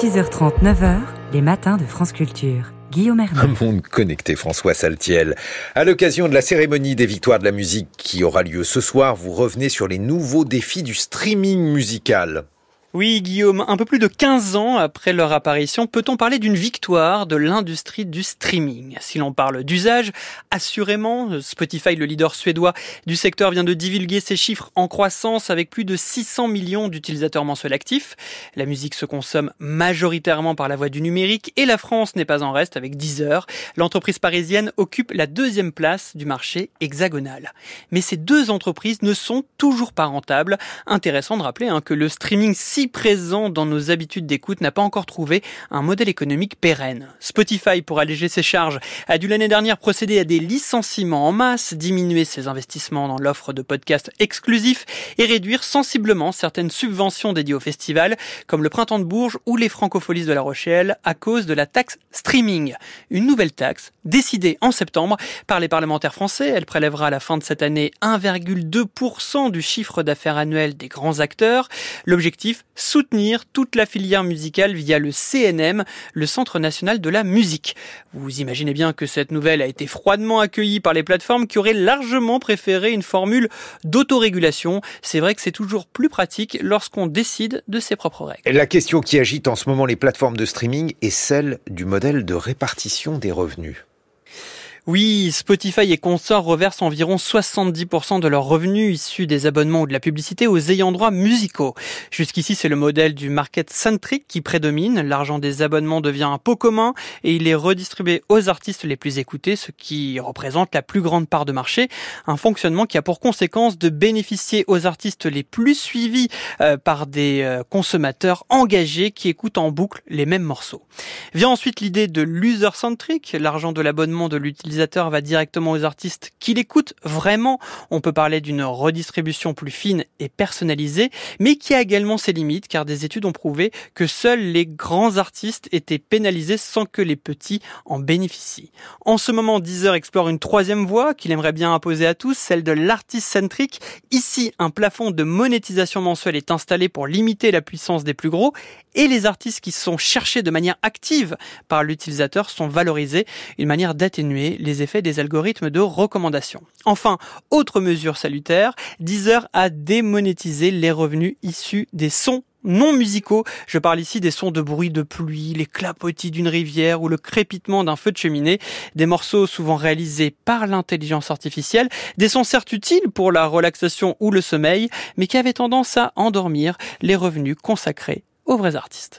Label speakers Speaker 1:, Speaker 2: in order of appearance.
Speaker 1: 6h30, 9h, les matins de France Culture. Guillaume Hervé.
Speaker 2: Un monde connecté, François Saltiel. À l'occasion de la cérémonie des victoires de la musique qui aura lieu ce soir, vous revenez sur les nouveaux défis du streaming musical.
Speaker 3: Oui, Guillaume, un peu plus de 15 ans après leur apparition, peut-on parler d'une victoire de l'industrie du streaming? Si l'on parle d'usage, assurément, Spotify, le leader suédois du secteur, vient de divulguer ses chiffres en croissance avec plus de 600 millions d'utilisateurs mensuels actifs. La musique se consomme majoritairement par la voie du numérique et la France n'est pas en reste avec Deezer. L'entreprise parisienne occupe la deuxième place du marché hexagonal. Mais ces deux entreprises ne sont toujours pas rentables. Intéressant de rappeler hein, que le streaming présent dans nos habitudes d'écoute n'a pas encore trouvé un modèle économique pérenne. Spotify, pour alléger ses charges, a dû l'année dernière procéder à des licenciements en masse, diminuer ses investissements dans l'offre de podcasts exclusifs et réduire sensiblement certaines subventions dédiées aux festivals, comme le Printemps de Bourges ou les Francopholies de La Rochelle, à cause de la taxe streaming. Une nouvelle taxe, décidée en septembre par les parlementaires français. Elle prélèvera à la fin de cette année 1,2% du chiffre d'affaires annuel des grands acteurs. L'objectif, soutenir toute la filière musicale via le CNM, le Centre national de la musique. Vous imaginez bien que cette nouvelle a été froidement accueillie par les plateformes qui auraient largement préféré une formule d'autorégulation. C'est vrai que c'est toujours plus pratique lorsqu'on décide de ses propres règles.
Speaker 2: La question qui agite en ce moment les plateformes de streaming est celle du modèle de répartition des revenus.
Speaker 3: Oui, Spotify et consorts reversent environ 70% de leurs revenus issus des abonnements ou de la publicité aux ayants droit musicaux. Jusqu'ici, c'est le modèle du market centric qui prédomine. L'argent des abonnements devient un pot commun et il est redistribué aux artistes les plus écoutés, ce qui représente la plus grande part de marché. Un fonctionnement qui a pour conséquence de bénéficier aux artistes les plus suivis euh, par des euh, consommateurs engagés qui écoutent en boucle les mêmes morceaux. Vient ensuite l'idée de centric, va directement aux artistes qui l'écoutent vraiment. On peut parler d'une redistribution plus fine et personnalisée, mais qui a également ses limites car des études ont prouvé que seuls les grands artistes étaient pénalisés sans que les petits en bénéficient. En ce moment, Deezer explore une troisième voie qu'il aimerait bien imposer à tous, celle de l'artiste centric. Ici, un plafond de monétisation mensuelle est installé pour limiter la puissance des plus gros et les artistes qui sont cherchés de manière active par l'utilisateur sont valorisés, une manière d'atténuer les effets des algorithmes de recommandation. Enfin, autre mesure salutaire, Deezer a démonétisé les revenus issus des sons non musicaux. Je parle ici des sons de bruit de pluie, les clapotis d'une rivière ou le crépitement d'un feu de cheminée, des morceaux souvent réalisés par l'intelligence artificielle, des sons certes utiles pour la relaxation ou le sommeil, mais qui avaient tendance à endormir les revenus consacrés aux vrais artistes.